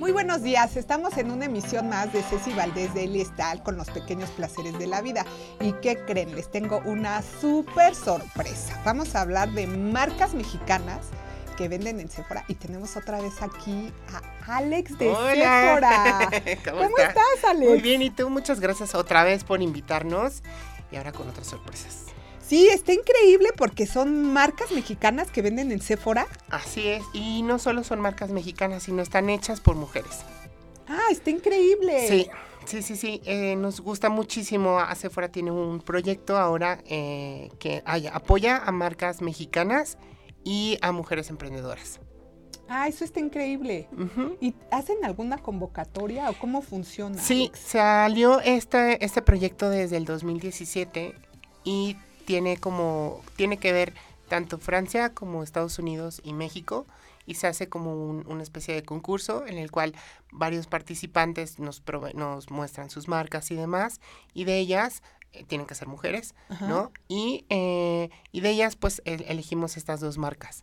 Muy buenos días, estamos en una emisión más de Ceci Valdés de Eliestal con los pequeños placeres de la vida. ¿Y qué creen? Les tengo una súper sorpresa. Vamos a hablar de marcas mexicanas que venden en Sephora y tenemos otra vez aquí a Alex de Sephora. ¿Cómo, estás, Alex? Muy bien, y tú muchas gracias otra vez por invitarnos y ahora con otras sorpresas. Sí, está increíble porque son marcas mexicanas que venden en Sephora. Así es, y no solo son marcas mexicanas, sino están hechas por mujeres. Ah, está increíble. Sí, sí, sí, sí. Eh, nos gusta muchísimo. A Sephora tiene un proyecto ahora eh, que apoya a marcas mexicanas y a mujeres emprendedoras. Ah, eso está increíble. ¿Y hacen alguna convocatoria o cómo funciona? Sí, salió este, este proyecto desde el 2017 y tiene como, tiene que ver tanto Francia como Estados Unidos y México y se hace como una especie de concurso en el cual varios participantes nos, nos muestran sus marcas y demás y de ellas eh, tienen que ser mujeres, ¿no? Y, eh, y, de ellas pues elegimos estas dos marcas.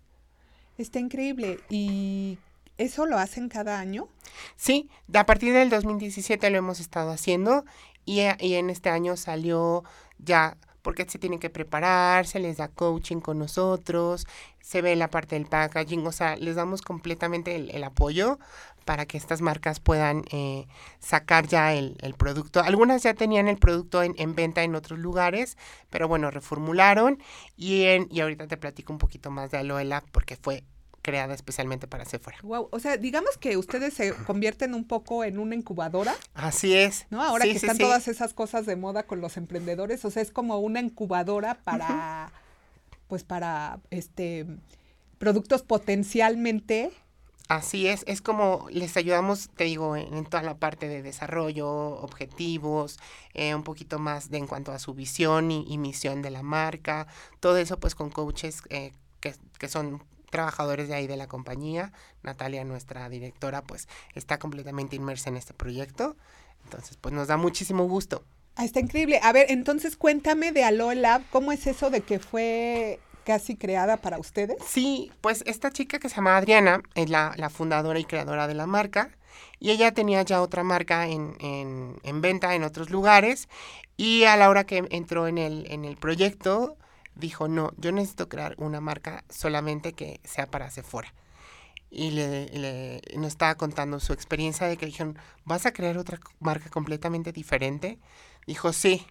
Está increíble. ¿Y eso lo hacen cada año? Sí, a partir del 2017 lo hemos estado haciendo y, y en este año salió ya porque se tienen que preparar, se les da coaching con nosotros, se ve la parte del packaging, o sea, les damos completamente el, apoyo para que estas marcas puedan eh, sacar ya el, producto. Algunas ya tenían el producto en, venta en otros lugares, pero bueno, reformularon y, en, y ahorita te platico un poquito más de Aloela porque fue creada especialmente para Sephora. Wow, o sea, digamos que ustedes se convierten un poco en una incubadora. Así es. ¿No? Ahora que están todas esas cosas de moda con los emprendedores, o sea, es como una incubadora para pues para este productos potencialmente Así es, es como les ayudamos, te digo, en, toda la parte de desarrollo, objetivos, eh, un poquito más de en cuanto a su visión y, misión de la marca, todo eso pues con coaches eh, que, que, son trabajadores de ahí de la compañía. Natalia, nuestra directora, pues está completamente inmersa en este proyecto. Entonces, pues nos da muchísimo gusto. Ah, está increíble. A ver, entonces cuéntame de Aloe Lab, ¿cómo es eso de que fue casi creada para ustedes? Sí, pues esta chica que se llama Adriana es la, fundadora y creadora de la marca y ella tenía ya otra marca en, en, en, venta en otros lugares y a la hora que entró en el, en el proyecto dijo, no, yo necesito crear una marca solamente que sea para Sephora. Y le, nos estaba contando su experiencia de que dijeron, ¿vas a crear otra marca completamente diferente? Dijo, sí,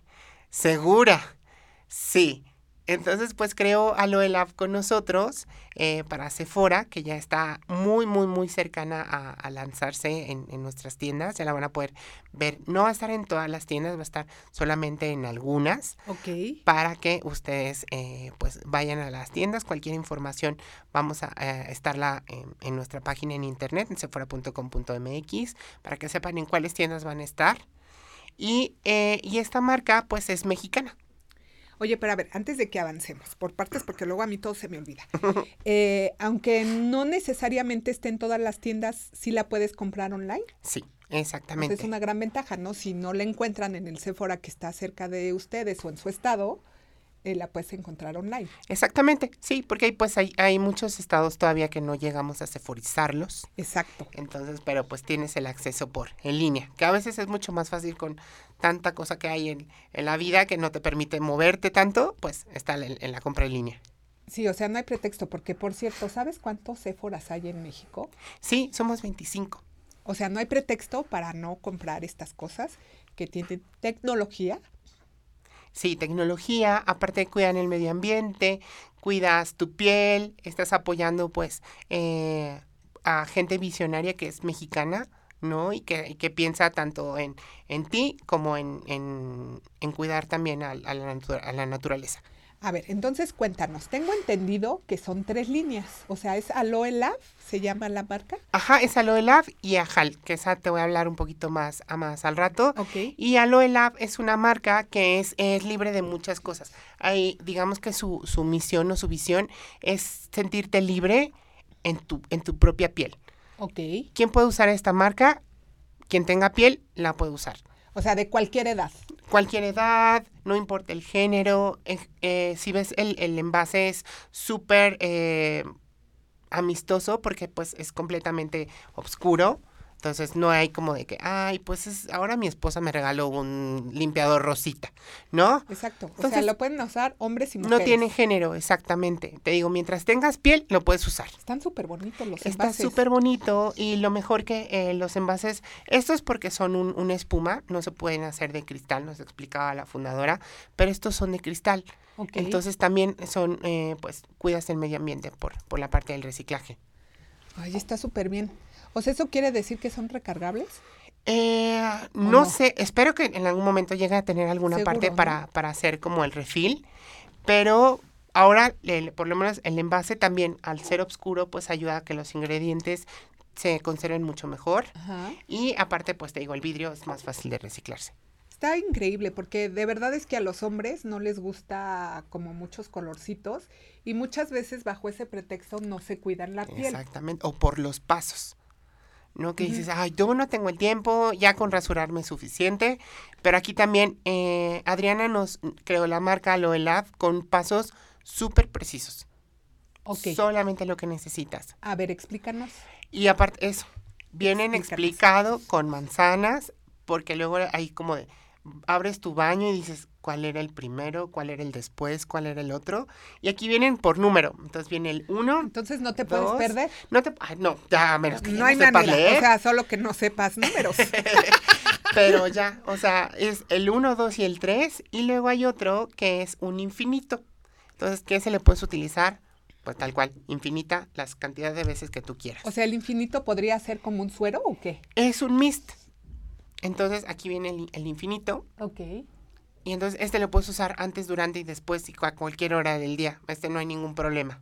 segura, sí. Entonces, pues creo Aloe Lab con nosotros eh, para Sephora, que ya está muy, muy, muy cercana a, lanzarse en, nuestras tiendas. Ya la van a poder ver. No va a estar en todas las tiendas, va a estar solamente en algunas. Ok. Para que ustedes, eh, pues, vayan a las tiendas. Cualquier información vamos a eh, estarla en, nuestra página en internet, en sephora.com.mx, para que sepan en cuáles tiendas van a estar. Y, y esta marca, pues, es mexicana. Oye, pero a ver, antes de que avancemos, por partes, porque luego a mí todo se me olvida. Eh, aunque no necesariamente esté en todas las tiendas, ¿sí la puedes comprar online? Sí, exactamente. es una gran ventaja, ¿no? Si no la encuentran en el Sephora que está cerca de ustedes o en su estado, eh, la puedes encontrar online. Exactamente, sí, porque hay, pues hay, hay muchos estados todavía que no llegamos a seforizarlos. Exacto. Entonces, pero pues tienes el acceso por en línea, que a veces es mucho más fácil con tanta cosa que hay en, la vida que no te permite moverte tanto, pues está en, la compra en línea. Sí, o sea, no hay pretexto, porque por cierto, ¿sabes cuántos Sephoras hay en México? Sí, somos 25. O sea, no hay pretexto para no comprar estas cosas que tienen tecnología, Sí, tecnología, aparte cuidan el medio ambiente, cuidas tu piel, estás apoyando pues eh, a gente visionaria que es mexicana, ¿no? Y que, que piensa tanto en, en ti como en, en, en cuidar también a, a, a la naturaleza. A ver, entonces cuéntanos. Tengo entendido que son tres líneas. O sea, es Aloe Lab, se llama la marca. Ajá, es Aloe Lab y Ajal, que esa te voy a hablar un poquito más, a más al rato. Ok. Y Aloe Lab es una marca que es, es libre de muchas cosas. Hay, digamos que su, su misión o su visión es sentirte libre en tu, en tu propia piel. Ok. ¿Quién puede usar esta marca? Quien tenga piel, la puede usar. O sea, de cualquier edad. Cualquier edad, no importa el género. Eh, si ves el, envase es súper eh, amistoso porque pues es completamente oscuro. Entonces no hay como de que, ay, pues es, ahora mi esposa me regaló un limpiador rosita, ¿no? Exacto. o sea, lo pueden usar hombres y mujeres. No tiene género, exactamente. Te digo, mientras tengas piel, lo puedes usar. Están súper bonitos los Está envases. súper bonito y lo mejor que eh, los envases, estos porque son un, una espuma, no se pueden hacer de cristal, nos explicaba la fundadora, pero estos son de cristal. Entonces también son, eh, pues, cuidas el medio ambiente por, por la parte del reciclaje. Ay, está súper bien. O sea, ¿eso quiere decir que son recargables? Eh, no, no? sé, espero que en algún momento llegue a tener alguna parte para, para hacer como el refill, pero ahora, el- por lo menos el envase también, al ser oscuro, pues ayuda a que los ingredientes se conserven mucho mejor. Ajá. Y aparte, pues te digo, el vidrio es más fácil de reciclarse. Está increíble porque de verdad es que a los hombres no les gusta como muchos colorcitos y muchas veces bajo ese pretexto no se cuidan la piel. Exactamente. O por los pasos. ¿No? Que dices, ay, yo no tengo el tiempo, ya con rasurarme es suficiente. Pero aquí también, eh, Adriana nos creó la marca Aloe Lab con pasos súper precisos. Ok. Solamente lo que necesitas. A ver, explícanos. Y aparte, eso, vienen Explícanos. explicado con manzanas, porque luego hay como de, abres tu baño y dices cuál era el primero, cuál era el después, cuál era el otro. Y aquí vienen por número. Entonces viene el uno, Entonces no te puedes dos, perder. No te, ay, no, ya menos que ya No hay sepas manera. leer, O sea, solo que no sepas números. pero ya, o sea, es el 1, 2 y el 3 y luego hay otro que es un infinito. Entonces, ¿qué se le puedes utilizar? Pues tal cual, infinita, las cantidades de veces que tú quieras. o sea, el infinito podría ser como un suero o qué? es un mist. Entonces, aquí viene el, el infinito Ok. Y entonces este lo puedes usar antes, durante y después y a cualquier hora del día. Este no hay ningún problema.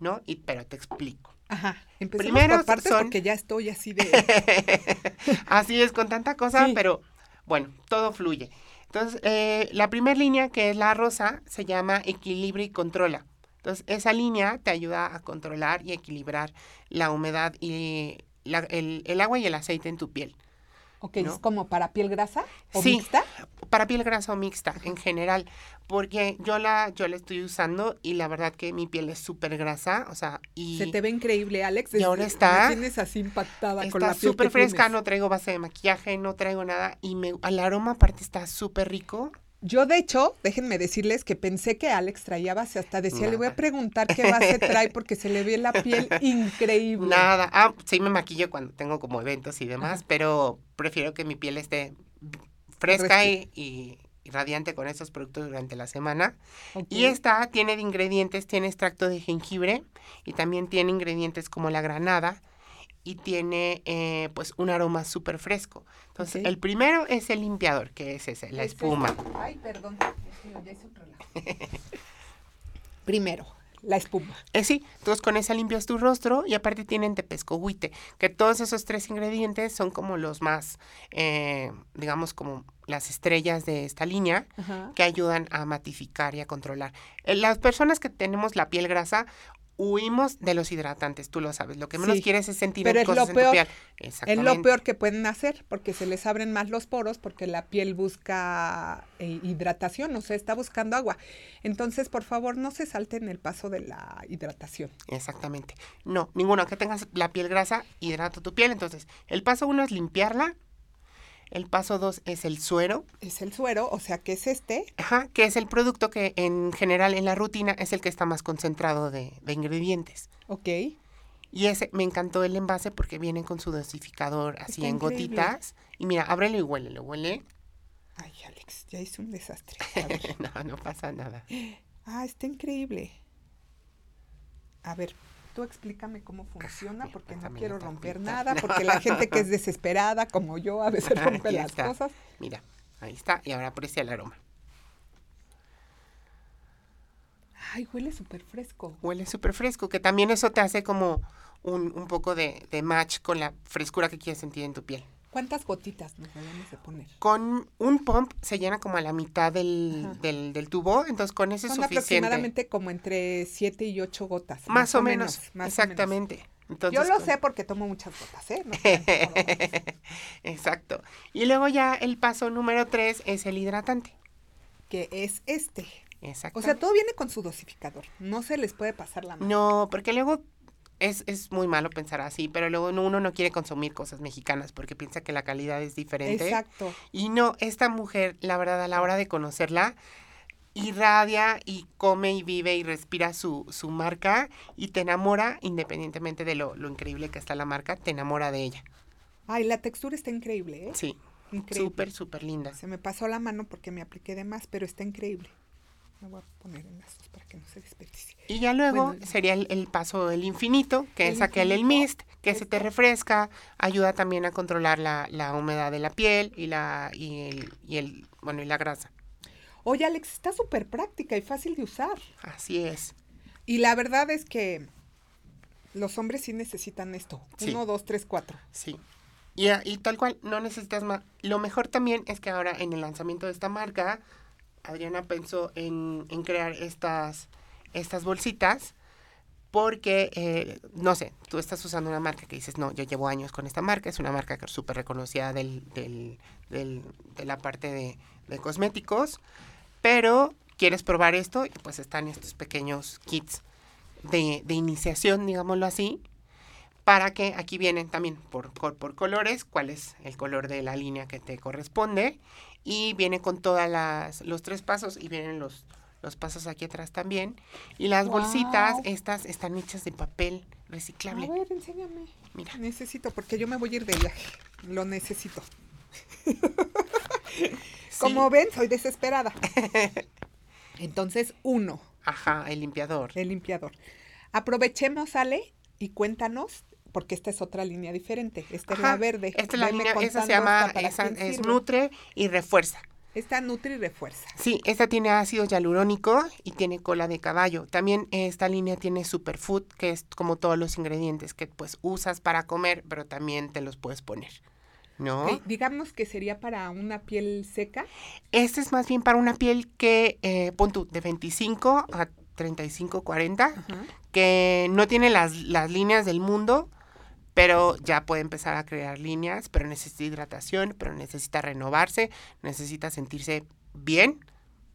¿No? Y, pero te explico. Ajá. Empecemos Primero por partes son- porque ya estoy así de... Así es, con tanta cosa, Sí. pero bueno, todo fluye. Entonces, eh, la primera línea, que es la rosa, se llama equilibra y controla. Entonces, esa línea te ayuda a controlar y equilibrar la humedad y la- el, el agua y el aceite en tu piel. Ok, ¿No? es como para piel grasa o Sí. mixta. Para piel grasa o mixta, en general, porque yo la, yo la estoy usando y la verdad que mi piel es súper grasa, o sea, y Se te ve increíble, Alex. Y ahora Es- está- Me tienes así impactada con la piel súper fresca, tienes. no traigo base de maquillaje, no traigo nada, y me, el aroma aparte está súper rico. Yo, de hecho, déjenme decirles que pensé que Alex traía base. Hasta decía, le voy a preguntar qué base trae porque se le ve la piel increíble. Nada. Ah, sí me maquillo cuando tengo como eventos y demás, pero prefiero que mi piel esté fresca y, y- y radiante con esos productos durante la semana. Y esta tiene de ingredientes, tiene extracto de jengibre y también tiene ingredientes como la granada y tiene eh, pues un aroma súper fresco. Entonces, el primero es el limpiador, que es ese, la Este- espuma. Ay, perdón. Dios mío, ya hice un relajo. Primero, la espuma. Eh, sí, entonces con esa limpias tu rostro y aparte tienen tepescohuite, que todos esos tres ingredientes son como los más, eh, digamos, como las estrellas de esta línea que ayudan a matificar y a controlar. Eh, las personas que tenemos la piel grasa huimos de los hidratantes, tú lo sabes. Lo que menos Sí, quieres es sentir pero es lo en tu piel. Es lo peor que pueden hacer porque se les abren más los poros porque la piel busca eh, hidratación, o sea, está buscando agua. Entonces, por favor, no se salten el paso de la hidratación. Exactamente. No, ninguno. Que tengas la piel grasa, hidrata tu piel. Entonces, el paso uno es limpiarla. El paso dos es el suero. Es el suero, o sea, que es este. Ajá, que es el producto que en general en la rutina es el que está más concentrado de, de ingredientes. Ok. Y ese me encantó el envase porque viene con su dosificador así Está en increíble. gotitas. Y mira, ábrelo y huélelo, huele. Ay, Alex, ya hice un desastre. No, no pasa nada. Ah, está increíble. A ver, tú explícame cómo funciona, porque no quiero romper nada, porque la gente que es desesperada, como yo, a veces rompe las está. cosas. Mira, ahí está. Y ahora aprecia el aroma. Ay, huele súper fresco. Huele súper fresco, que también eso te hace como un, un poco de, de match con la frescura que quieres sentir en tu piel. ¿Cuántas gotitas nos debemos de poner? Con un pump se llena como a la mitad del, del, del tubo, entonces con eso es Son suficiente. aproximadamente como entre 7 y 8 gotas. Más, o menos, más o menos. exactamente. Entonces, Yo lo con- sé porque tomo muchas gotas, ¿eh? No. Exacto. Y luego ya el paso número tres es el hidratante. que es este. Exacto. O sea, todo viene con su dosificador. No se les puede pasar la mano. no, porque luego es, es muy malo pensar así, pero luego no- uno no quiere consumir cosas mexicanas porque piensa que la calidad es diferente. Exacto. Y no, esta mujer, la verdad, a la hora de conocerla, irradia y come y vive y respira su, su marca y te enamora, independientemente de lo, lo increíble que está la marca, te enamora de ella. Ay, la textura está increíble, ¿eh? Sí, Increíble. súper, súper linda. Se me pasó la mano porque me apliqué de más, pero está increíble. Me voy a poner en las dos para que no se desperdicie. Y ya luego Bueno, sería el, el paso del infinito, que El es aquel el mist, que se te refresca, ayuda también a controlar la, la humedad de la piel y la y el, y el bueno y la grasa. Oye, Alex, está súper práctica y fácil de usar. Así es. Y la verdad es que los hombres sí necesitan esto. Sí. Uno, dos, tres, cuatro. Sí. Y, y tal cual, no necesitas más. Lo mejor también es que ahora en el lanzamiento de esta marca, Adriana pensó en, en crear estas, estas bolsitas porque, eh, no sé, tú estás usando una marca que dices, no, yo llevo años con esta marca, es una marca súper reconocida del, del- del- de la parte de, de cosméticos, pero quieres probar esto y pues están estos pequeños kits de, de iniciación, digámoslo así, para que aquí vienen también por, col- por colores, cuál es el color de la línea que te corresponde y viene con todas las los tres pasos y vienen los los pasos aquí atrás también y las bolsitas estas están hechas de papel reciclable. A ver, enséñame. Mira. Necesito, porque yo me voy a ir de viaje. Lo necesito. Sí. Como ven, soy desesperada. Entonces, uno, Ajá, el limpiador. el limpiador. Aprovechemos, Ale, y cuéntanos, porque esta es otra línea diferente. Esta es la verde. Esta es la línea, esa se llama, esa es sirve. nutre y refuerza. Esta nutri refuerza. Sí, esta tiene ácido hialurónico y tiene cola de caballo. También esta línea tiene superfood, que es como todos los ingredientes que pues usas para comer, pero también te los puedes poner. ¿No? Ok, digamos que sería para una piel seca. Este es más bien para una piel que, eh, pon tú, de 25 a 35, 40, Ajá. que no tiene las, las líneas del mundo, pero ya puede empezar a crear líneas, pero necesita hidratación, pero necesita renovarse, necesita sentirse bien.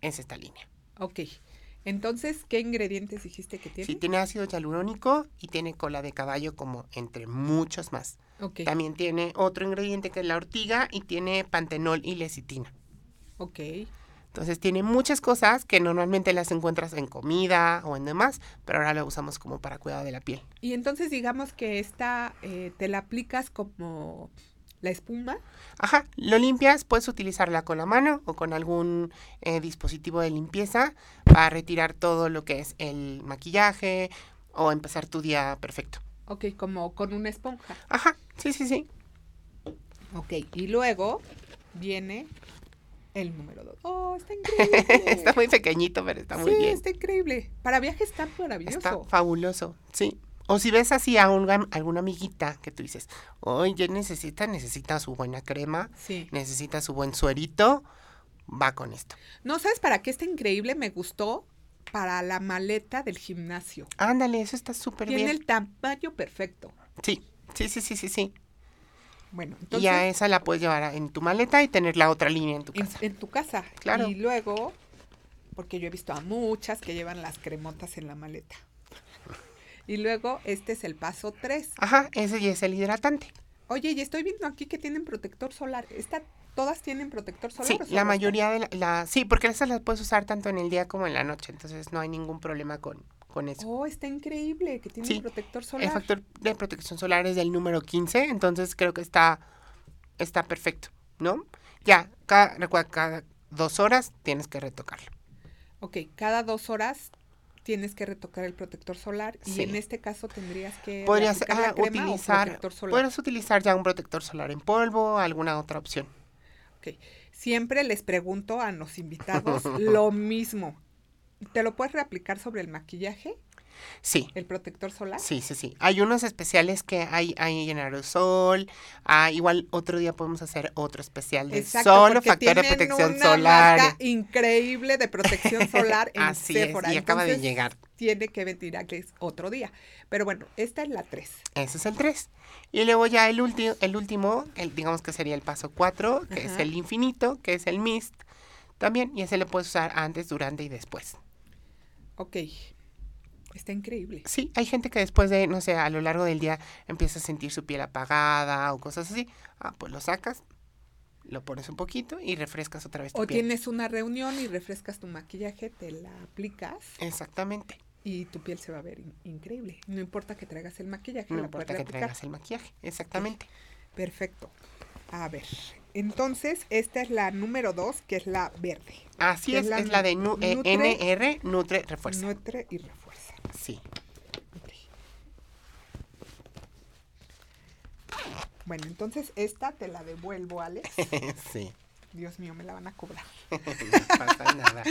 Es esta línea. Ok. Entonces, ¿qué ingredientes dijiste que tiene? Sí, tiene ácido hialurónico y tiene cola de caballo como entre muchos más. Ok. También tiene otro ingrediente que es la ortiga y tiene pantenol y lecitina. Ok. Entonces tiene muchas cosas que normalmente las encuentras en comida o en demás, pero ahora la usamos como para cuidado de la piel. Y entonces digamos que esta eh, te la aplicas como la espuma. Ajá, lo limpias, puedes utilizarla con la mano o con algún eh, dispositivo de limpieza para retirar todo lo que es el maquillaje o empezar tu día perfecto. Ok, como con una esponja. Ajá, sí, sí, sí. Ok. Y luego viene el número dos. Oh, está increíble. está muy pequeñito, pero está muy sí, bien. está increíble. Para viajes está maravilloso. Está fabuloso, sí. O si ves así a un- alguna amiguita que tú dices, oye, necesita, necesita su buena crema, Sí. necesita su buen suerito, va con esto. No sabes para qué está increíble. Me gustó para la maleta del gimnasio. Ándale, eso está súper Tiene bien. el tamaño perfecto. Sí, sí, sí, sí, sí, sí. Bueno, y entonces ya esa la puedes llevar en tu maleta y tener la otra línea en tu casa. en tu casa. Claro. Y luego, porque yo he visto a muchas que llevan las cremotas en la maleta. Y luego, este es el paso 3. Ajá, ese ya es el hidratante. Oye, y estoy viendo aquí que tienen protector solar. ¿Esta, ¿Todas tienen protector solar? Sí, la mayoría de la, la- Sí, porque esas las puedes usar tanto en el día como en la noche, entonces no hay ningún problema con, con eso. Oh, está increíble que tiene Sí, protector El solar. factor de protección solar es del número 15, entonces creo que está, está perfecto, ¿no? Ya, cada, recuerda, cada dos horas tienes que retocarlo. Ok, cada dos horas tienes que retocar el protector solar y Sí. en este caso tendrías que Podrías ah, o utilizar, puedes utilizar ya un protector solar en polvo, alguna otra opción. Ok. Siempre les pregunto a los invitados lo mismo. ¿Te lo puedes reaplicar sobre el maquillaje, Sí, el protector solar? sí, sí, sí. Hay unos especiales que hay, hay en aerosol. Ah, igual otro día podemos hacer otro especial de Exacto, solo factor de protección una solar. marca increíble de protección solar en Así es, Sephora. y acaba de llegar. Tiene que venir aquí otro día. Pero bueno, esta es la 3. Ese es el 3. Y luego ya el, último el último, el, digamos que sería el paso 4, que es el infinito, que es el mist. También, y ese lo puedes usar antes, durante y después. Ok. Está increíble. Sí, hay gente que después de, no sé, a lo largo del día empieza a sentir su piel apagada o cosas así. Ah, pues lo sacas, lo pones un poquito y refrescas otra vez tu O piel. tienes una reunión y refrescas tu maquillaje, te la aplicas Exactamente. y tu piel se va a ver in- increíble. No importa que traigas el maquillaje, No la importa que traigas el maquillaje. Exactamente. Perfecto. A ver, entonces esta es la número dos, que es la verde. Así es, es la es la de nu- eh, Nutre- NR, Nutre Refuerza. Nutre y refuerza. Sí. Bueno, entonces esta te la devuelvo, Alex. sí. Dios mío, me la van a cobrar. no pasa nada.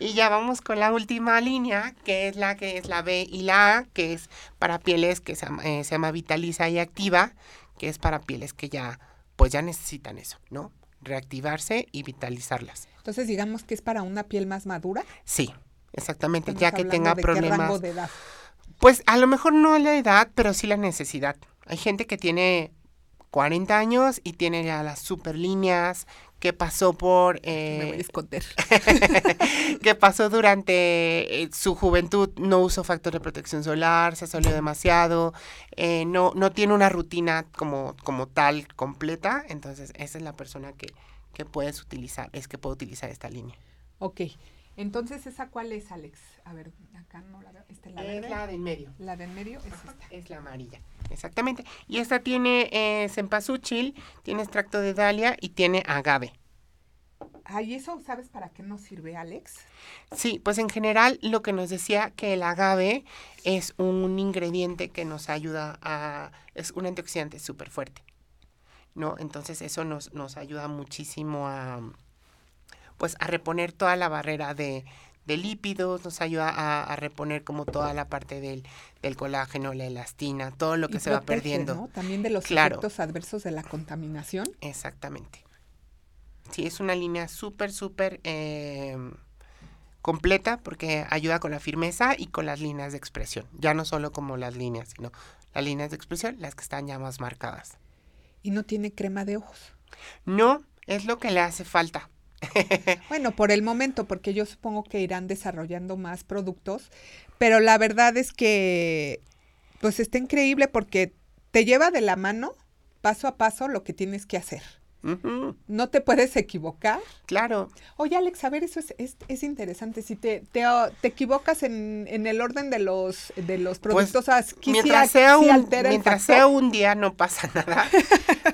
Y ya vamos con la última línea, que es la que es la B y la A, que es para pieles que se, eh, se llama Vitaliza y Activa, que es para pieles que ya, pues ya necesitan eso, ¿no? Reactivarse y vitalizarlas. Entonces digamos que es para una piel más madura. Sí, exactamente, Estamos ya que tenga de qué rango problemas. de edad. Pues a lo mejor no la edad, pero sí la necesidad. Hay gente que tiene 40 años y tiene ya las super líneas, que pasó por... Me voy a eh, esconder. que pasó durante eh, su juventud, no usó factor de protección solar, se solió demasiado, eh, no, no tiene una rutina como, como tal completa, entonces esa es la persona que, que puedes utilizar, es que puede utilizar esta línea. Ok. Entonces, ¿esa cuál es, Alex? A ver, acá no la veo. Esta es la. Es la del medio. La de en medio es esta. Es la amarilla, exactamente. Y esta tiene eh, cempasúchil, tiene extracto de dalia y tiene agave. Ay, ¿eso sabes para qué nos sirve, Alex? Sí, pues en general lo que nos decía que el agave es un ingrediente que nos ayuda a... es un antioxidante súper fuerte, ¿no? Entonces eso nos, nos ayuda muchísimo a, pues a reponer toda la barrera de, de lípidos, nos ayuda a, a reponer como toda la parte del, del colágeno, la elastina, todo lo que Y se va perdiendo. ¿no? También de los Claro. efectos adversos de la contaminación. Exactamente. Sí, es una línea súper, súper eh, completa porque ayuda con la firmeza y con las líneas de expresión. Ya no solo como las líneas, sino las líneas de expresión, las que están ya más marcadas. Y no tiene crema de ojos. No, es lo que le hace falta. Bueno, por el momento, porque yo supongo que irán desarrollando más productos, pero la verdad es que pues está increíble porque te lleva de la mano paso a paso lo que tienes que hacer. No te puedes equivocar. claro, Oye, Alex, a ver, eso es, es, es interesante. Si te, te, uh, te equivocas en, en el orden de los, de los productos, aquí sí- Pues, mientras, sea, sí un, mientras sea un día no pasa nada.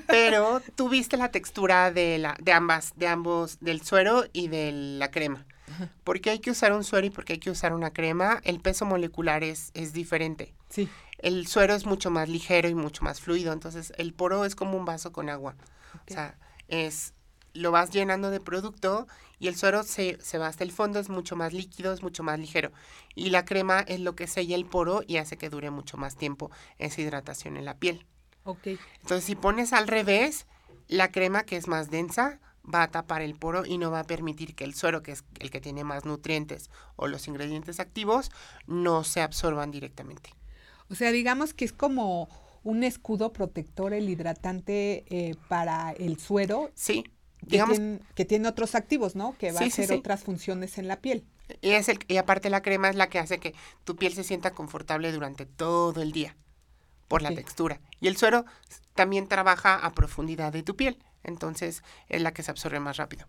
pero tú viste la textura de, la, de ambas, de ambos, del suero y de la crema. ¿Por qué hay que usar un suero y por qué hay que usar una crema? El peso molecular es, es diferente. Sí, El suero es mucho más ligero y mucho más fluido, entonces el poro es como un vaso con agua. O sea, es lo vas llenando de producto y el suero se, se va hasta el fondo, es mucho más líquido, es mucho más ligero. Y la crema es lo que sella el poro y hace que dure mucho más tiempo esa hidratación en la piel. ok. Entonces, si pones al revés, la crema que es más densa va a tapar el poro y no va a permitir que el suero, que es el que tiene más nutrientes o los ingredientes activos, no se absorban directamente. O sea, digamos que es como un escudo protector, el hidratante eh, para el suero, Sí, que, digamos, tiene, que tiene otros activos, ¿no? Que va Sí, a hacer sí. otras funciones en la piel. y, es el, y aparte la crema es la que hace que tu piel se sienta confortable durante todo el día por la textura. Y el suero también trabaja a profundidad de tu piel, entonces es la que se absorbe más rápido.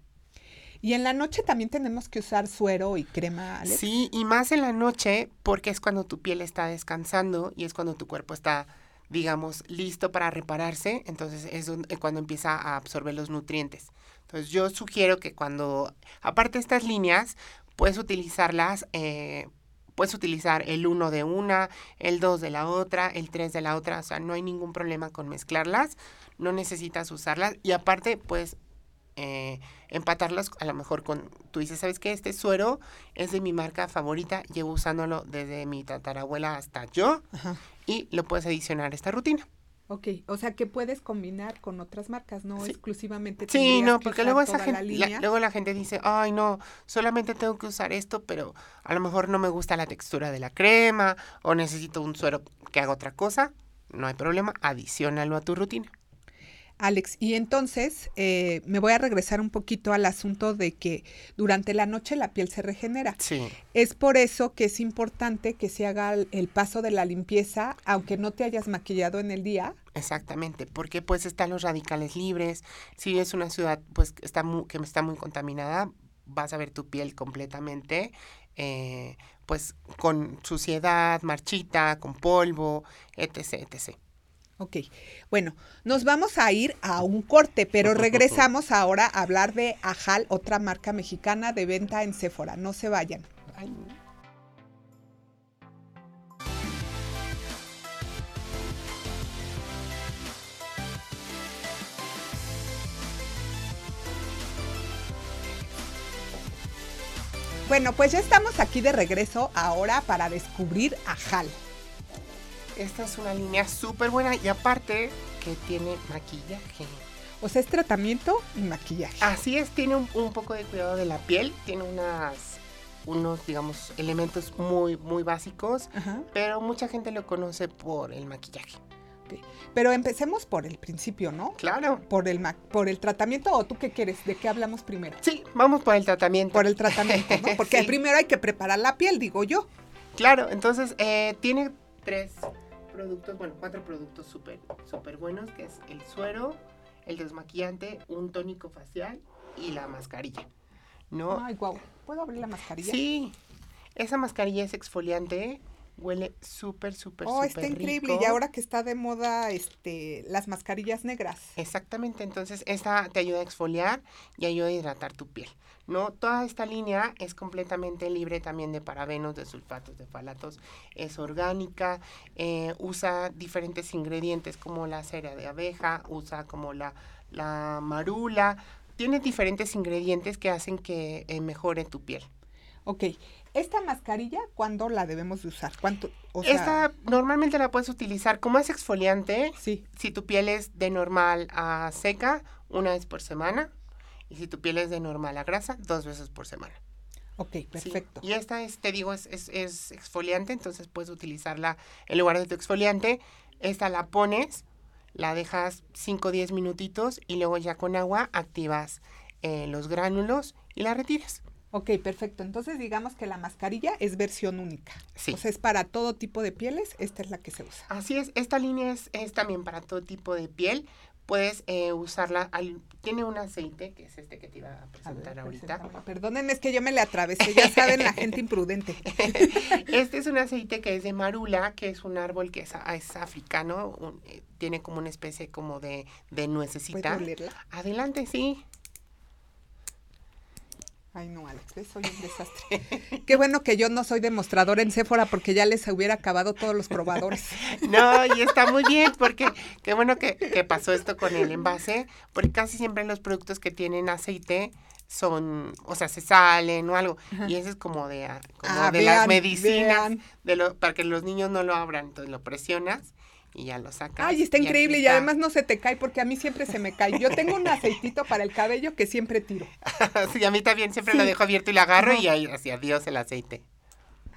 Y en la noche también tenemos que usar suero y crema, Alex. Sí, y más en la noche porque es cuando tu piel está descansando y es cuando tu cuerpo está, digamos, listo para repararse, entonces es eh, cuando empieza a absorber los nutrientes. Entonces yo sugiero que cuando, aparte de estas líneas, puedes utilizarlas, eh, puedes utilizar el 1 de una, el 2 de la otra, el 3 de la otra, o sea, no hay ningún problema con mezclarlas, no necesitas usarlas y aparte puedes eh, empatarlas a lo mejor con, tú dices, ¿sabes qué? Este suero es de mi marca favorita, llevo usándolo desde mi tatarabuela hasta yo Ajá. y lo puedes adicionar a esta rutina. Ok, o sea que puedes combinar con otras marcas, no Sí. exclusivamente. Sí, no, que porque luego esa la gente, la- luego la gente dice, ay no, solamente tengo que usar esto, pero a lo mejor no me gusta la textura de la crema o necesito un suero que haga otra cosa, no hay problema, adiciónalo a tu rutina. Alex, y entonces eh, me voy a regresar un poquito al asunto de que durante la noche la piel se regenera. Sí. Es por eso que es importante que se haga el, el paso de la limpieza, aunque no te hayas maquillado en el día. Exactamente, porque pues están los radicales libres. Si es una ciudad pues que está muy, que está muy contaminada, vas a ver tu piel completamente eh, pues con suciedad, marchita, con polvo, etc, etc. Ok, bueno, nos vamos a ir a un corte, pero regresamos ahora a hablar de Ajal, otra marca mexicana de venta en Sephora. No se vayan. Ay, Bueno, pues ya estamos aquí de regreso ahora para descubrir Ajal. Esta es una línea súper buena y aparte que tiene maquillaje. O sea, es tratamiento y maquillaje. Así es, tiene un, un poco de cuidado de la piel, tiene unas, unos, digamos, elementos muy, muy básicos, Ajá. pero mucha gente lo conoce por el maquillaje. ok. Pero empecemos por el principio, ¿no? Claro. Por el, ma- por el tratamiento, o tú qué quieres, ¿de qué hablamos primero? Sí, vamos por el tratamiento. Por el tratamiento, ¿no? Porque Sí. primero hay que preparar la piel, digo yo. Claro, entonces eh, tiene tres productos, bueno, cuatro productos súper súper buenos, que es el suero, el desmaquillante, un tónico facial y la mascarilla. ¿No? Ay, guau. ¿Puedo abrir la mascarilla? Sí, esa mascarilla es exfoliante, huele súper, súper, Oh, súper está increíble. rico. Y ahora que está de moda este, las mascarillas negras. Exactamente, entonces esta te ayuda a exfoliar y ayuda a hidratar tu piel. No, toda esta línea es completamente libre también de parabenos, de sulfatos, de falatos, es orgánica, eh, usa diferentes ingredientes como la cera de abeja, usa como la, la marula, tiene diferentes ingredientes que hacen que eh, mejore tu piel. Ok. ¿Esta mascarilla cuándo la debemos de usar? ¿Cuánto? O sea, Esta normalmente la puedes utilizar como es exfoliante, sí. si tu piel es de normal a seca, una vez por semana. Y si tu piel es de normal a grasa, dos veces por semana. Ok, Sí. perfecto. Y esta es, te digo, es, es, es exfoliante, entonces puedes utilizarla en lugar de tu exfoliante. Esta la pones, la dejas 5 o 10 minutitos y luego ya con agua activas eh, los gránulos y la retiras. Ok, perfecto. Entonces digamos que la mascarilla es versión única. Sí. O sea, es para todo tipo de pieles. Esta es la que se usa. Así es, esta línea es, es también para todo tipo de piel. Puedes eh, usarla, al- tiene un aceite, que es este que te iba a A ver, presentar ahorita. Perdonen, es que yo me le atravesé. Ya saben, la gente imprudente. Este es un aceite que es de marula, que es un árbol que es, es africano, un- eh, tiene como una especie como de, de ¿Puedes nuececita. olerla? Adelante, sí. Ay, no, Alex, ¿ves? soy un desastre. Qué bueno que yo no soy demostrador en Sephora porque ya les hubiera acabado todos los probadores. No, y está muy bien, porque qué bueno que, que pasó esto con el envase, porque casi siempre los productos que tienen aceite son, o sea, se salen o algo, y ese es como de, como Ah, de las medicinas, vean. de lo, para que los niños no lo abran, entonces lo presionas y ya lo sacas. Ay, está y increíble y además no se te cae porque a mí siempre se me cae. Yo tengo un aceitito para el cabello que siempre tiro. sí, a mí también siempre Sí. lo dejo abierto y lo agarro y ahí, así, adiós el aceite.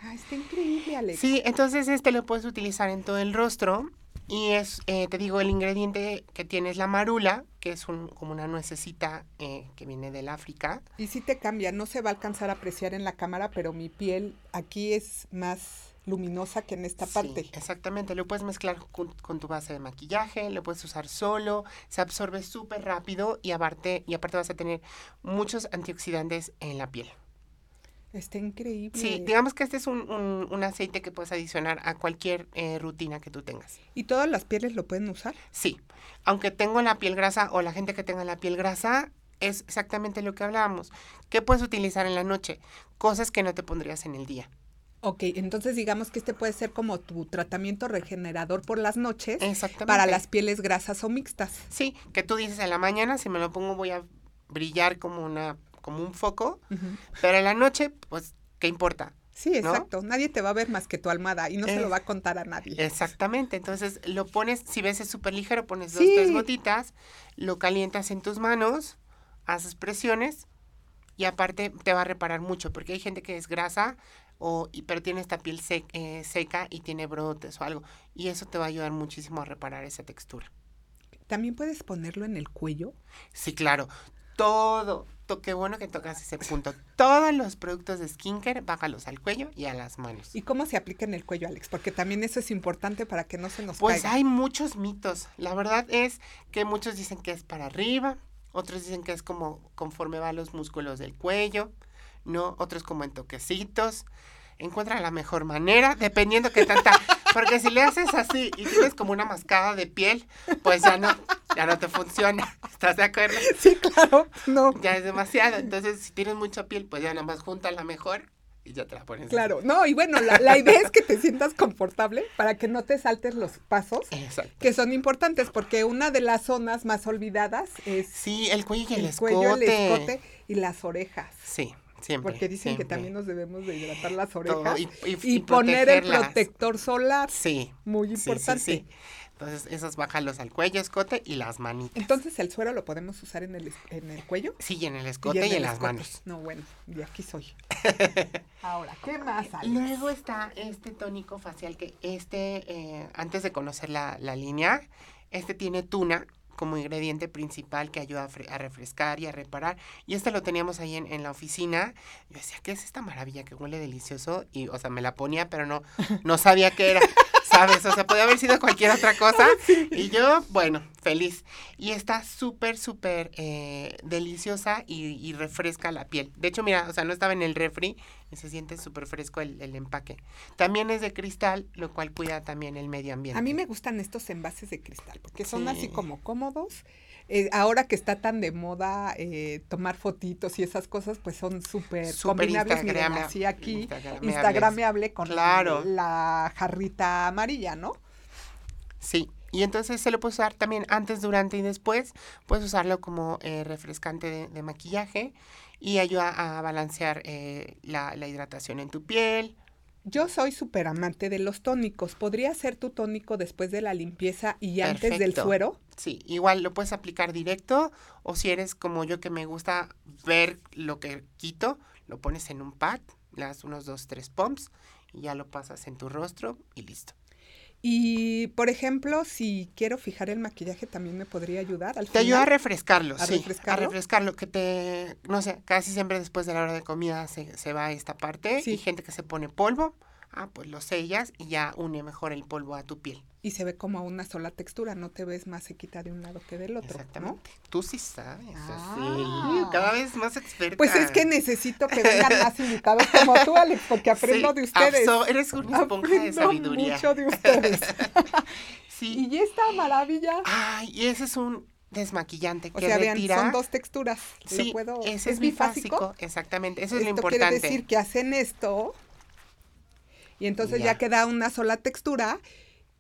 Ay, está increíble, Alex. Sí, entonces este lo puedes utilizar en todo el rostro y es, eh, te digo, el ingrediente que tiene es la marula, que es un, como una nuececita eh, que viene del África. Y sí te cambia, no se va a alcanzar a apreciar en la cámara, pero mi piel aquí es más luminosa que en esta Sí, parte. exactamente, lo puedes mezclar con, con tu base de maquillaje, lo puedes usar solo, se absorbe súper rápido y aparte, y aparte vas a tener muchos antioxidantes en la piel. Está increíble. Sí, digamos que este es un, un- un aceite que puedes adicionar a cualquier eh, rutina que tú tengas. ¿Y todas las pieles lo pueden usar? Sí, aunque tengo la piel grasa o la gente que tenga la piel grasa, es exactamente lo que hablábamos. ¿Qué puedes utilizar en la noche? Cosas que no te pondrías en el día. Ok, entonces digamos que este puede ser como tu tratamiento regenerador por las noches para las pieles grasas o mixtas. Sí, que tú dices en la mañana, si me lo pongo voy a brillar como una como un foco, pero en la noche, pues, ¿qué importa? Sí, ¿No? exacto. Nadie te va a ver más que tu almohada y no se lo va a contar a nadie. Exactamente, entonces lo pones, si ves es súper ligero, pones dos, Sí. tres gotitas, lo calientas en tus manos, haces presiones y aparte te va a reparar mucho, porque hay gente que es grasa, o, pero tiene esta piel sec- eh, seca y tiene brotes o algo, y eso te va a ayudar muchísimo a reparar esa textura. ¿También puedes ponerlo en el cuello? Sí, claro. Todo, to- qué bueno que tocas ese punto. Todos los productos de skincare, bájalos al cuello y a las manos. ¿Y cómo se aplica en el cuello, Alex? Porque también eso es importante para que no se nos Pues caiga. hay muchos mitos. La verdad es que muchos dicen que es para arriba, otros dicen que es como conforme va los músculos del cuello, ¿no? Otros como en toquecitos. Encuentra la mejor manera, dependiendo que tanta. Porque si le haces así y tienes como una mascada de piel, pues ya no, ya no te funciona. ¿Estás de acuerdo? Sí, claro. No. Ya es demasiado. Entonces, si tienes mucha piel, pues ya nada más junta la mejor y ya te la pones. así. Claro, no, y bueno, la, la idea es que te sientas confortable para que no te saltes los pasos Exacto. que son importantes, porque una de las zonas más olvidadas es Sí, el cuello y el, el escote. cuello, el escote y las orejas. Sí, siempre. Porque dicen que también nos debemos de hidratar las Todo, orejas y- y- y, y poner el protector solar. Sí. Muy sí, sí, importante. sí. Entonces, esos bájalos al cuello, escote y las manitas. Entonces, ¿el suero lo podemos usar en el, en el cuello? Sí, y en el escote y en, las escote. manos. No, bueno, de aquí soy. Ahora, ¿qué más hay? Luego está este tónico facial que este, eh, antes de conocer la, la línea, este tiene tuna como ingrediente principal que ayuda a, fre- a refrescar y a reparar. Y este lo teníamos ahí en, en la oficina. Yo decía, ¿qué es esta maravilla que huele delicioso? Y, o sea, me la ponía, pero no, no sabía qué era, ¿sabes? O sea, podía haber sido cualquier otra cosa. Y yo, bueno, feliz. Y está súper, súper eh, deliciosa y, y refresca la piel. De hecho, mira, o sea, no estaba en el refri y se siente súper fresco el, el empaque. También es de cristal, lo cual cuida también el medio ambiente. A mí me gustan estos envases de cristal porque son así Sí. como cómodos. Eh, ahora que está tan de moda eh, tomar fotitos y esas cosas, pues son súper Súper combinables. Miren, así aquí, instagramables. instagrameable con Claro. la jarrita amarilla, ¿no? Sí. Y entonces se lo puedes usar también antes, durante y después. Puedes usarlo como eh, refrescante de, de maquillaje y ayuda a balancear eh, la, la hidratación en tu piel. Yo soy súper amante de los tónicos. ¿Podría ser tu tónico después de la limpieza y antes del suero? Sí, igual lo puedes aplicar directo o si eres como yo que me gusta ver lo que quito, lo pones en un pad, le das unos dos, tres pumps y ya lo pasas en tu rostro y listo. Y, por ejemplo, si quiero fijar el maquillaje, ¿también me podría ayudar al Te ayuda a refrescarlo, ¿A sí. A refrescarlo? refrescarlo, que te, no sé, casi siempre después de la hora de comida se, se va esta parte. Sí. Y gente que se pone polvo, ah, pues lo sellas y ya une mejor el polvo a tu piel. Y se ve como una sola textura, no te ves más sequita de un lado que del otro, ¿no? Exactamente. Tú sí sabes, Ah. sí. Cada vez más experta. Pues es que necesito que vengan más invitados como tú, Alex, porque aprendo Sí, de ustedes. absor- eres una esponja de sabiduría. mucho de ustedes. Sí. y esta maravilla. Ay, y ese es un desmaquillante O que sea, vean, retira. son dos texturas. ¿Lo Sí, puedo? ese es, bifásico. Exactamente, eso es lo importante. quiere decir que hacen esto y entonces ya. Ya. queda una sola textura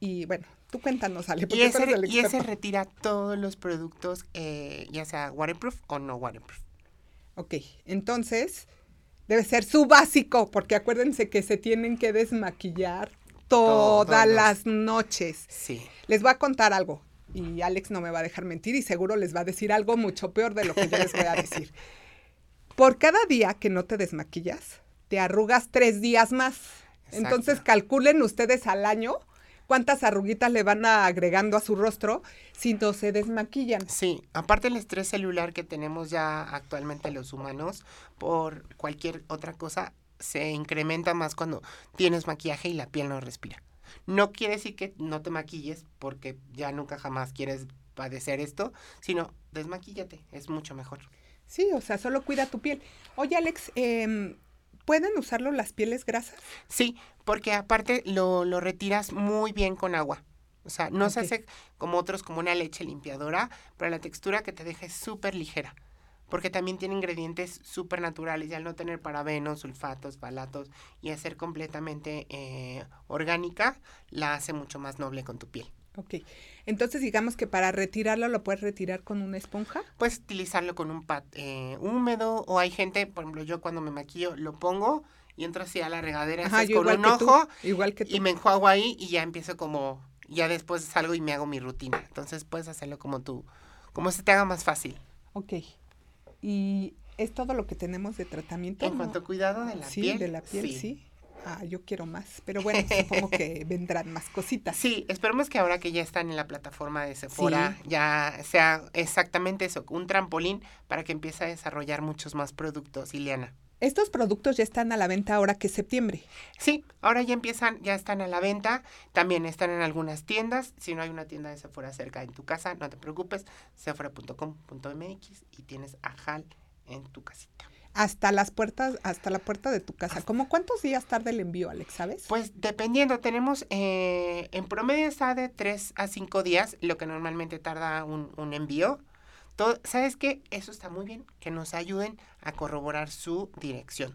y bueno, tú cuéntanos, Ale, Y ese, y ese retira todos los productos, eh, ya sea waterproof o no waterproof. Ok, entonces debe ser su básico, porque acuérdense que se tienen que desmaquillar todas Todos. las noches. Sí. Les voy a contar algo y Alex no me va a dejar mentir y seguro les va a decir algo mucho peor de lo que yo les voy a decir. Por cada día que no te desmaquillas, te arrugas tres días más. Entonces calculen ustedes al año cuántas arruguitas le van a agregando a su rostro si no se desmaquillan. Sí, aparte el estrés celular que tenemos ya actualmente los humanos por cualquier otra cosa se incrementa más cuando tienes maquillaje y la piel no respira. No quiere decir que no te maquilles porque ya nunca jamás quieres padecer esto, sino desmaquíllate, es mucho mejor. Sí, o sea, solo cuida tu piel. Oye, Alex, em, ¿pueden usarlo las pieles grasas? Sí, porque aparte lo, lo retiras muy bien con agua. O sea, no se hace como otros, como una leche limpiadora, pero la textura que te deja es súper ligera. Porque también tiene ingredientes súper naturales y al no tener parabenos, sulfatos, falatos y a ser completamente eh, orgánica, la hace mucho más noble con tu piel. Ok. Entonces, digamos que para retirarlo lo puedes retirar con una esponja. Puedes utilizarlo con un pad eh, húmedo o hay gente, por ejemplo, yo cuando me maquillo lo pongo y entro así a la regadera Ajá, yo con igual un que tú. ojo Igual que tú. y me enjuago ahí y ya empiezo como, ya después salgo y me hago mi rutina. Entonces puedes hacerlo como tú, como se te haga más fácil. Ok. Y es todo lo que tenemos de tratamiento. En cuanto a cuidado de la sí, piel. de la piel, sí. Ah, yo quiero más. Pero bueno, supongo que vendrán más cositas. Sí, esperemos que ahora que ya están en la plataforma de Sephora, ya sea exactamente eso, un trampolín para que empiece a desarrollar muchos más productos, Ileana. Estos productos ya están a la venta ahora que es septiembre. Sí, ahora ya empiezan, ya están a la venta. También están en algunas tiendas. Si no hay una tienda de Sephora cerca en tu casa, no te preocupes. Sephora.com.mx y tienes a Hal en tu casita. Hasta las puertas, hasta la puerta de tu casa. ¿Cómo cuántos días tarda el envío, Alex? ¿Sabes? Pues dependiendo, tenemos eh, en promedio está de 3 a 5 días, lo que normalmente tarda un, un envío. ¿Sabes qué? Eso está muy bien, que nos ayuden a corroborar su dirección.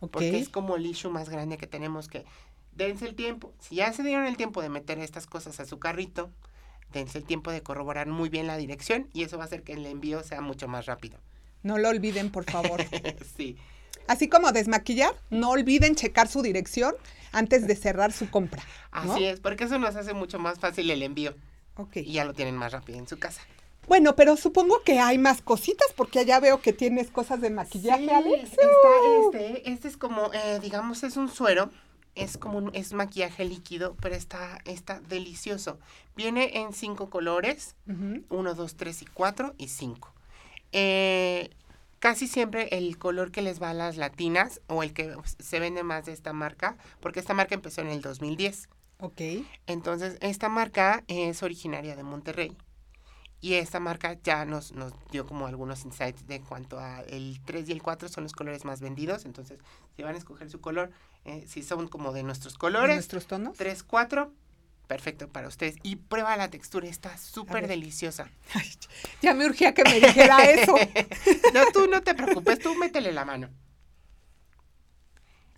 Porque es como el issue más grande que tenemos que dense el tiempo. Si ya se dieron el tiempo de meter estas cosas a su carrito, dense el tiempo de corroborar muy bien la dirección y eso va a hacer que el envío sea mucho más rápido. No lo olviden, por favor. sí. Así como desmaquillar, no olviden checar su dirección antes de cerrar su compra. Así es, porque eso nos hace mucho más fácil el envío. Ok. Y ya lo tienen más rápido en su casa. Bueno, pero supongo que hay más cositas porque allá veo que tienes cosas de maquillaje, Alex. Está este, este es como, eh, digamos, es un suero, es como un, es maquillaje líquido, pero está, está delicioso. Viene en cinco colores, uno, dos, tres y cuatro y cinco. Eh, casi siempre el color que les va a las latinas o el que se vende más de esta marca, porque esta marca empezó en el 2010. Ok. Entonces, esta marca es originaria de Monterrey. Y esta marca ya nos, nos dio como algunos insights de cuanto a el 3 y el 4 son los colores más vendidos. Entonces, si van a escoger su color, eh, si son como de nuestros colores. ¿De nuestros tonos? 3, 4, perfecto para ustedes. Y prueba la textura, está súper deliciosa. ya me urgía que me dijera eso. no, tú no te preocupes, tú métele la mano.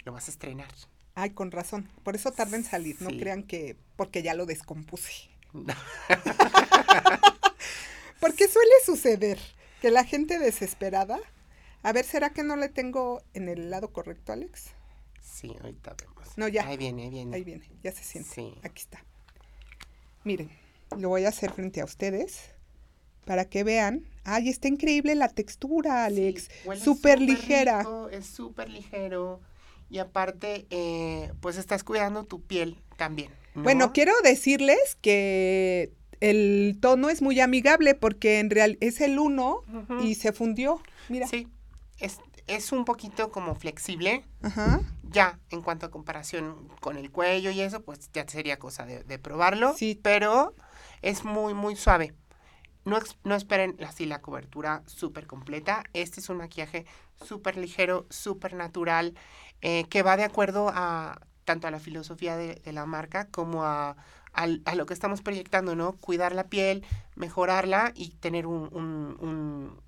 Lo vas a estrenar. Ay, con razón. Por eso tarda en salir. No crean que porque ya lo descompuse. Porque suele suceder que la gente desesperada. A ver, ¿será que no le tengo en el lado correcto, Alex? Sí, ahorita vemos. No, ya. Ahí viene, ahí viene. Ahí viene, ya se siente. Sí. Aquí está. Miren, lo voy a hacer frente a ustedes para que vean. Ay, está increíble la textura, Alex. súper ligera. es súper ligero. Y aparte, eh, pues estás cuidando tu piel también. Bueno, quiero decirles que el tono es muy amigable porque en real es el 1 y se fundió. Mira. Sí, es, es un poquito como flexible. Ajá. Ya, en cuanto a comparación con el cuello y eso, pues ya sería cosa de, probarlo. Sí. Pero es muy, muy suave. No, no esperen así la cobertura súper completa. Este es un maquillaje súper ligero, súper natural, eh, que va de acuerdo a tanto a la filosofía de la marca como a a lo que estamos proyectando, ¿no? Cuidar la piel, mejorarla y tener un, un, un,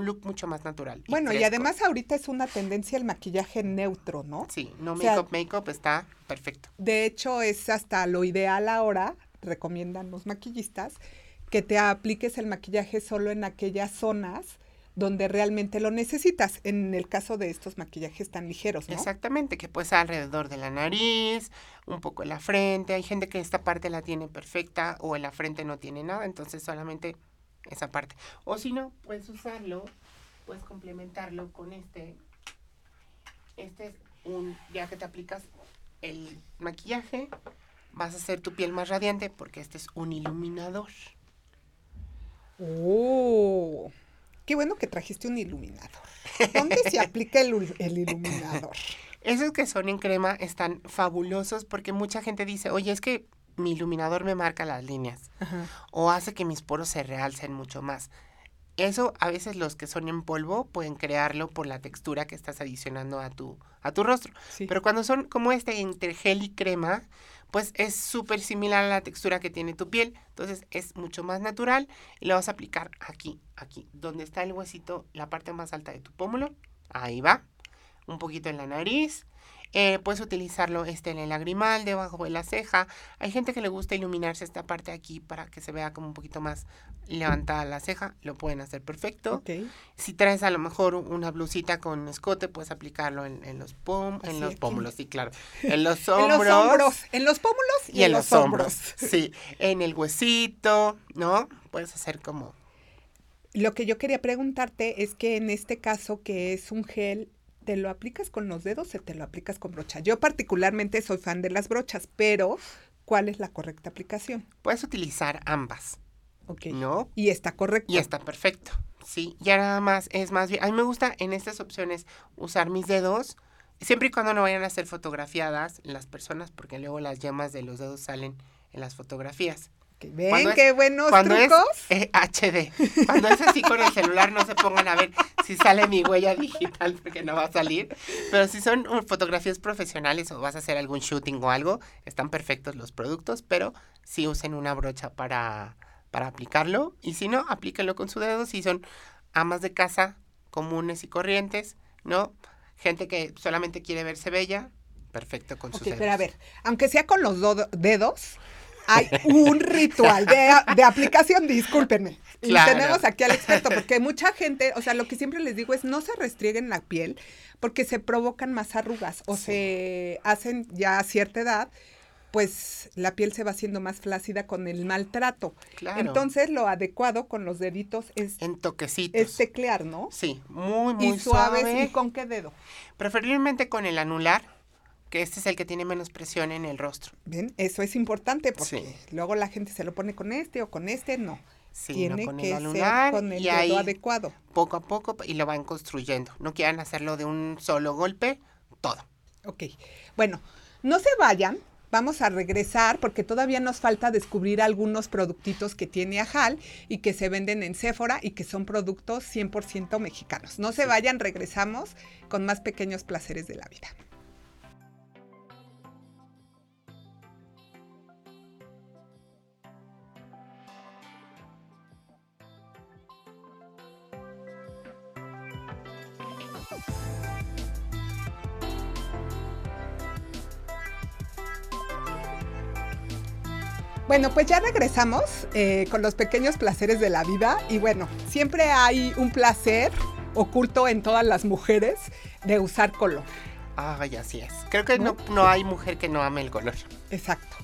look mucho más natural. bueno, y además ahorita es una tendencia el maquillaje neutro, ¿no? Sí, no make-up, make-up está perfecto. De hecho, es hasta lo ideal ahora, recomiendan los maquillistas, que te apliques el maquillaje solo en aquellas zonas donde realmente lo necesitas, en el caso de estos maquillajes tan ligeros, ¿no? Exactamente, que pues alrededor de la nariz, un poco en la frente, hay gente que esta parte la tiene perfecta o en la frente no tiene nada, entonces solamente esa parte. O si no, puedes usarlo, puedes complementarlo con este, este es un, ya que te aplicas el maquillaje, vas a hacer tu piel más radiante porque este es un iluminador. Oh. Qué bueno que trajiste un iluminador. ¿Dónde se aplica el, iluminador? Esos que son en crema están fabulosos porque mucha gente dice, oye, es que mi iluminador me marca las líneas o hace que mis poros se realcen mucho más. Eso a veces los que son en polvo pueden crearlo por la textura que estás adicionando a tu, a tu rostro. Pero cuando son como este entre gel y crema, pues es súper similar a la textura que tiene tu piel. Entonces es mucho más natural y lo vas a aplicar aquí, aquí, donde está el huesito, la parte más alta de tu pómulo. Ahí va. Un poquito en la nariz eh, puedes utilizarlo este, en el lagrimal, debajo de la ceja. Hay gente que le gusta iluminarse esta parte aquí para que se vea como un poquito más levantada la ceja. Lo pueden hacer perfecto. Si traes a lo mejor una blusita con escote, puedes aplicarlo en, los pom en los pómulos, sí, claro. En los hombros. en los hombros. En los pómulos y, en, los, hombros. Sí, en el huesito, ¿no? Puedes hacer como... Lo que yo quería preguntarte es que en este caso que es un gel ¿te lo aplicas con los dedos o te lo aplicas con brocha? Yo particularmente soy fan de las brochas, pero ¿cuál es la correcta aplicación? Puedes utilizar ambas. Ok. ¿No? Y está correcto. Y está perfecto. Sí, ya nada más es más bien. A mí me gusta en estas opciones usar mis dedos, siempre y cuando no vayan a ser fotografiadas las personas, porque luego las llamas de los dedos salen en las fotografías. Ven Cuando es- qué buenos Cuando trucos. es eh, HD, cuando es así con el celular, no se pongan a ver si sale mi huella digital, porque no va a salir. Pero si son uh, fotografías profesionales o vas a hacer algún shooting o algo, están perfectos los productos, pero sí usen una brocha para, para aplicarlo. Y si no, aplíquenlo con su dedo. Si son amas de casa comunes y corrientes, ¿no? Gente que solamente quiere verse bella, perfecto con sus Ok, dedos. pero a ver, aunque sea con los do- dedos, hay un ritual de, de aplicación, discúlpenme. Y Claro. tenemos aquí al experto, porque mucha gente, o sea, lo que siempre les digo es no se restrieguen la piel porque se provocan más arrugas o se hacen ya a cierta edad, pues la piel se va haciendo más flácida con el maltrato. Claro. Entonces, lo adecuado con los deditos es, en toquecitos. es teclear, ¿no? Sí, muy, muy y suaves. suave. ¿Y con qué dedo? Preferiblemente con el anular, que este es el que tiene menos presión en el rostro. ¿Ven? Eso es importante porque Sí. luego la gente se lo pone con este o con este, no. Sí, Tiene no con que el ser anular con el y dedo ahí adecuado. poco a poco y lo van construyendo. No quieran hacerlo de un solo golpe, todo. Ok. Bueno, no se vayan. Vamos a regresar porque todavía nos falta descubrir algunos productitos que tiene Ajal y que se venden en Sephora y que son productos 100% mexicanos. No se vayan, regresamos con más pequeños placeres de la vida. Bueno, pues ya regresamos eh, con los pequeños placeres de la vida y bueno, siempre hay un placer oculto en todas las mujeres de usar color. Ay, así es. Creo que no, no hay mujer que no ame el color. Exacto.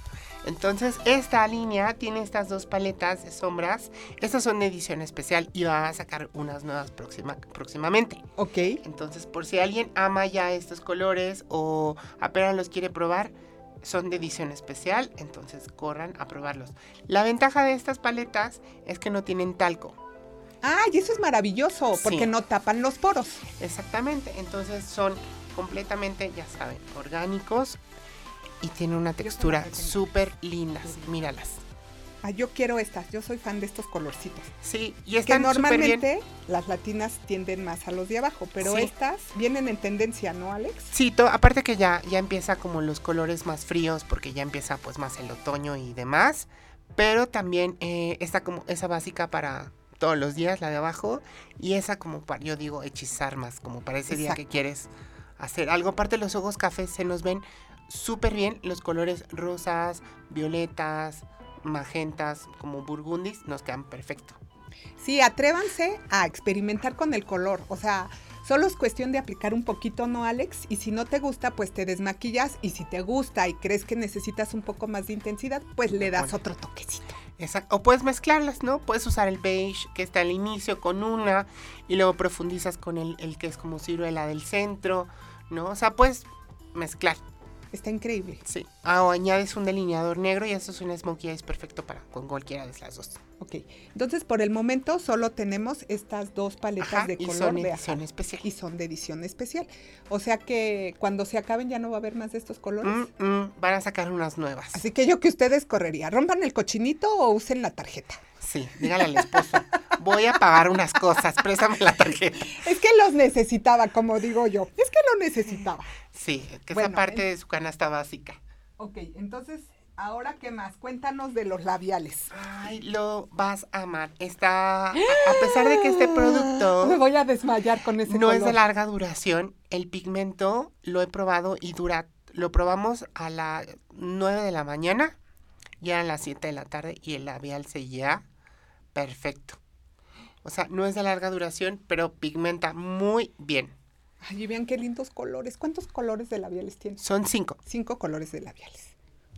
Entonces, esta línea tiene estas dos paletas de sombras. Estas son de edición especial y va a sacar unas nuevas próxima- próximamente. Ok. Entonces, por si alguien ama ya estos colores o apenas los quiere probar, son de edición especial, entonces corran a probarlos. La ventaja de estas paletas es que no tienen talco. Ay, eso es maravilloso porque Sí. no tapan los poros. Exactamente, entonces son completamente, ya saben, orgánicos y tienen una textura súper lindas. Míralas. Ah, yo quiero estas, yo soy fan de estos colorcitos. Sí, y Que están bien. normalmente las latinas tienden más a los de abajo, pero Sí. estas vienen en tendencia, ¿no, Alex? Sí, aparte que ya, ya empieza como los colores más fríos porque ya empieza pues más el otoño y demás. Pero también eh, está como esa básica para todos los días, la de abajo. Y esa como para, yo digo, hechizar más, como para ese día que quieres hacer algo. Aparte los ojos cafés se nos ven súper bien. Los colores rosas, violetas, magentas, como burgundis, nos quedan perfecto. Sí, atrévanse a experimentar con el color. O sea, solo es cuestión de aplicar un poquito, ¿no, Alex? Y si no te gusta, pues te desmaquillas. Y si te gusta y crees que necesitas un poco más de intensidad, pues le das otro toquecito. Exacto. O puedes mezclarlas, ¿no? Puedes usar el beige que está al inicio con una y luego profundizas con el, el que es como ciruela del centro, ¿no? O sea, puedes mezclar, Está increíble. sí. Ah, o añades un delineador negro y eso es un smokey eyes perfecto para con cualquiera de las dos. Ok. Entonces, por el momento, solo tenemos estas dos paletas Ajá, de y color son de edición especial. Y son de edición especial. O sea que cuando se acaben ya no va a haber más de estos colores. Mm, mm, van a sacar unas nuevas. Así que yo que ustedes correría, rompan el cochinito o usen la tarjeta. Sí, dígale al esposo, voy a pagar unas cosas, préstame la tarjeta. Es que los necesitaba, como digo yo. Es que lo necesitaba. Sí, que Bueno, esa parte en- de su canasta básica. Ok, entonces, ¿ahora qué más? Cuéntanos de los labiales. Ay, lo vas a amar. Está, a a pesar de que este producto... Me voy a desmayar con ese No es de larga duración. El pigmento lo he probado y dura. Lo probamos a las 9 de la mañana. Ya eran las 7 de la tarde y el labial seguía perfecto. O sea, no es de larga duración, pero pigmenta muy bien. Ay, y vean qué lindos colores. ¿Cuántos colores de labiales tienes? Son 5. Cinco colores de labiales.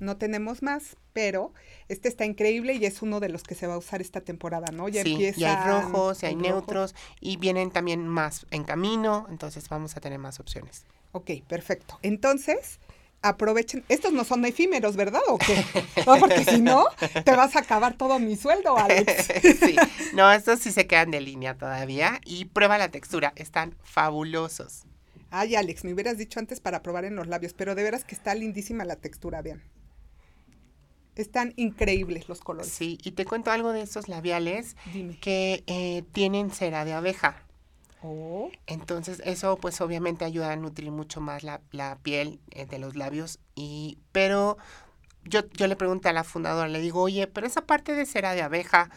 no tenemos más, pero este está increíble y es uno de los que se va a usar esta temporada, ¿no? Ya sí, y hay rojos, y hay neutros, y vienen también más en camino, entonces vamos a tener más opciones. Ok, perfecto. Entonces, aprovechen. Estos no son efímeros, ¿verdad? ¿O qué? No, porque si no, te vas a acabar todo mi sueldo, Alex. sí, no, estos sí se quedan de línea todavía. Y prueba la textura, están fabulosos. Ay, Alex, me hubieras dicho antes para probar en los labios, pero de veras que está lindísima la textura, vean. Están increíbles los colores. Sí, y te cuento algo de estos labiales que eh, tienen cera de abeja. Oh. Entonces eso pues obviamente ayuda a nutrir mucho más la, piel eh, de los labios y pero yo, yo le pregunté a la fundadora, le digo, oye, pero esa parte de cera de abeja,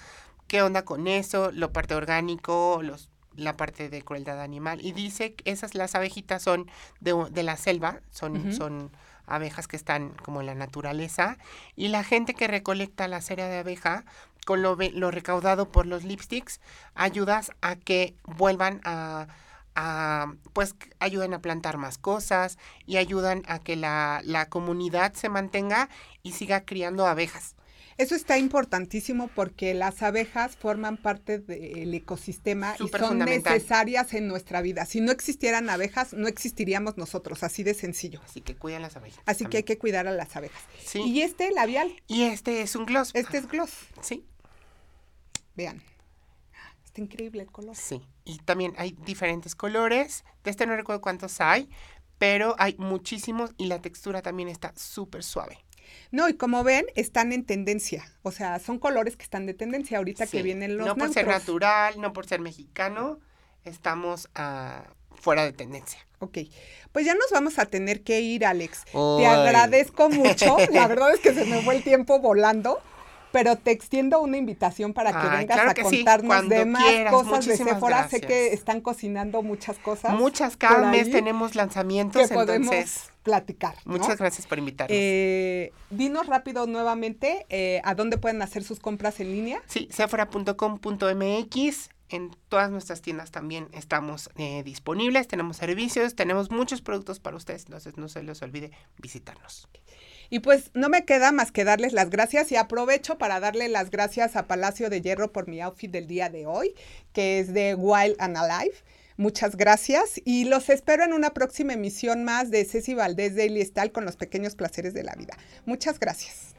¿qué onda con eso? Lo parte orgánico, los, la parte de crueldad animal. Y dice que esas, las abejitas son de, de la selva, son, son abejas que están como en la naturaleza. Y la gente que recolecta la cera de abeja, con lo, lo recaudado por los lipsticks, ayudas a que vuelvan a, pues ayuden a plantar más cosas y ayudan a que la, la comunidad se mantenga y siga criando abejas. Eso está importantísimo porque las abejas forman parte del ecosistema y son necesarias en nuestra vida. Si no existieran abejas, no existiríamos nosotros, así de sencillo. Así que cuidan las abejas. Así que hay que cuidar a las abejas. Sí. ¿Y este labial? Y este es un gloss. Este es gloss. Sí. Vean. Está increíble el color. Sí. Y también hay diferentes colores. De este no recuerdo cuántos hay, pero hay muchísimos y la textura también está súper suave. No, y como ven, están en tendencia. O sea, son colores que están de tendencia ahorita que vienen los No por ser natural, no por ser mexicano, estamos uh, fuera de tendencia. Ok, pues ya nos vamos a tener que ir, Alex. Te agradezco mucho. La verdad es que se me fue el tiempo volando pero te extiendo una invitación para que vengas a contarnos de más cosas de Sephora. Sé que están cocinando muchas cosas. Muchas, cada mes tenemos lanzamientos, que podemos platicar. Muchas gracias por invitarnos. Eh, dinos rápido nuevamente eh, a dónde pueden hacer sus compras en línea. Sí, sephora.com.mx. En todas nuestras tiendas también estamos eh, disponibles, tenemos servicios, tenemos muchos productos para ustedes, entonces no se les olvide visitarnos. Y pues no me queda más que darles las gracias y aprovecho para darle las gracias a Palacio de Hierro por mi outfit del día de hoy, que es de Wild and Alive. Muchas gracias y los espero en una próxima emisión más de Ceci Valdés Daily Style con los pequeños placeres de la vida. Muchas gracias.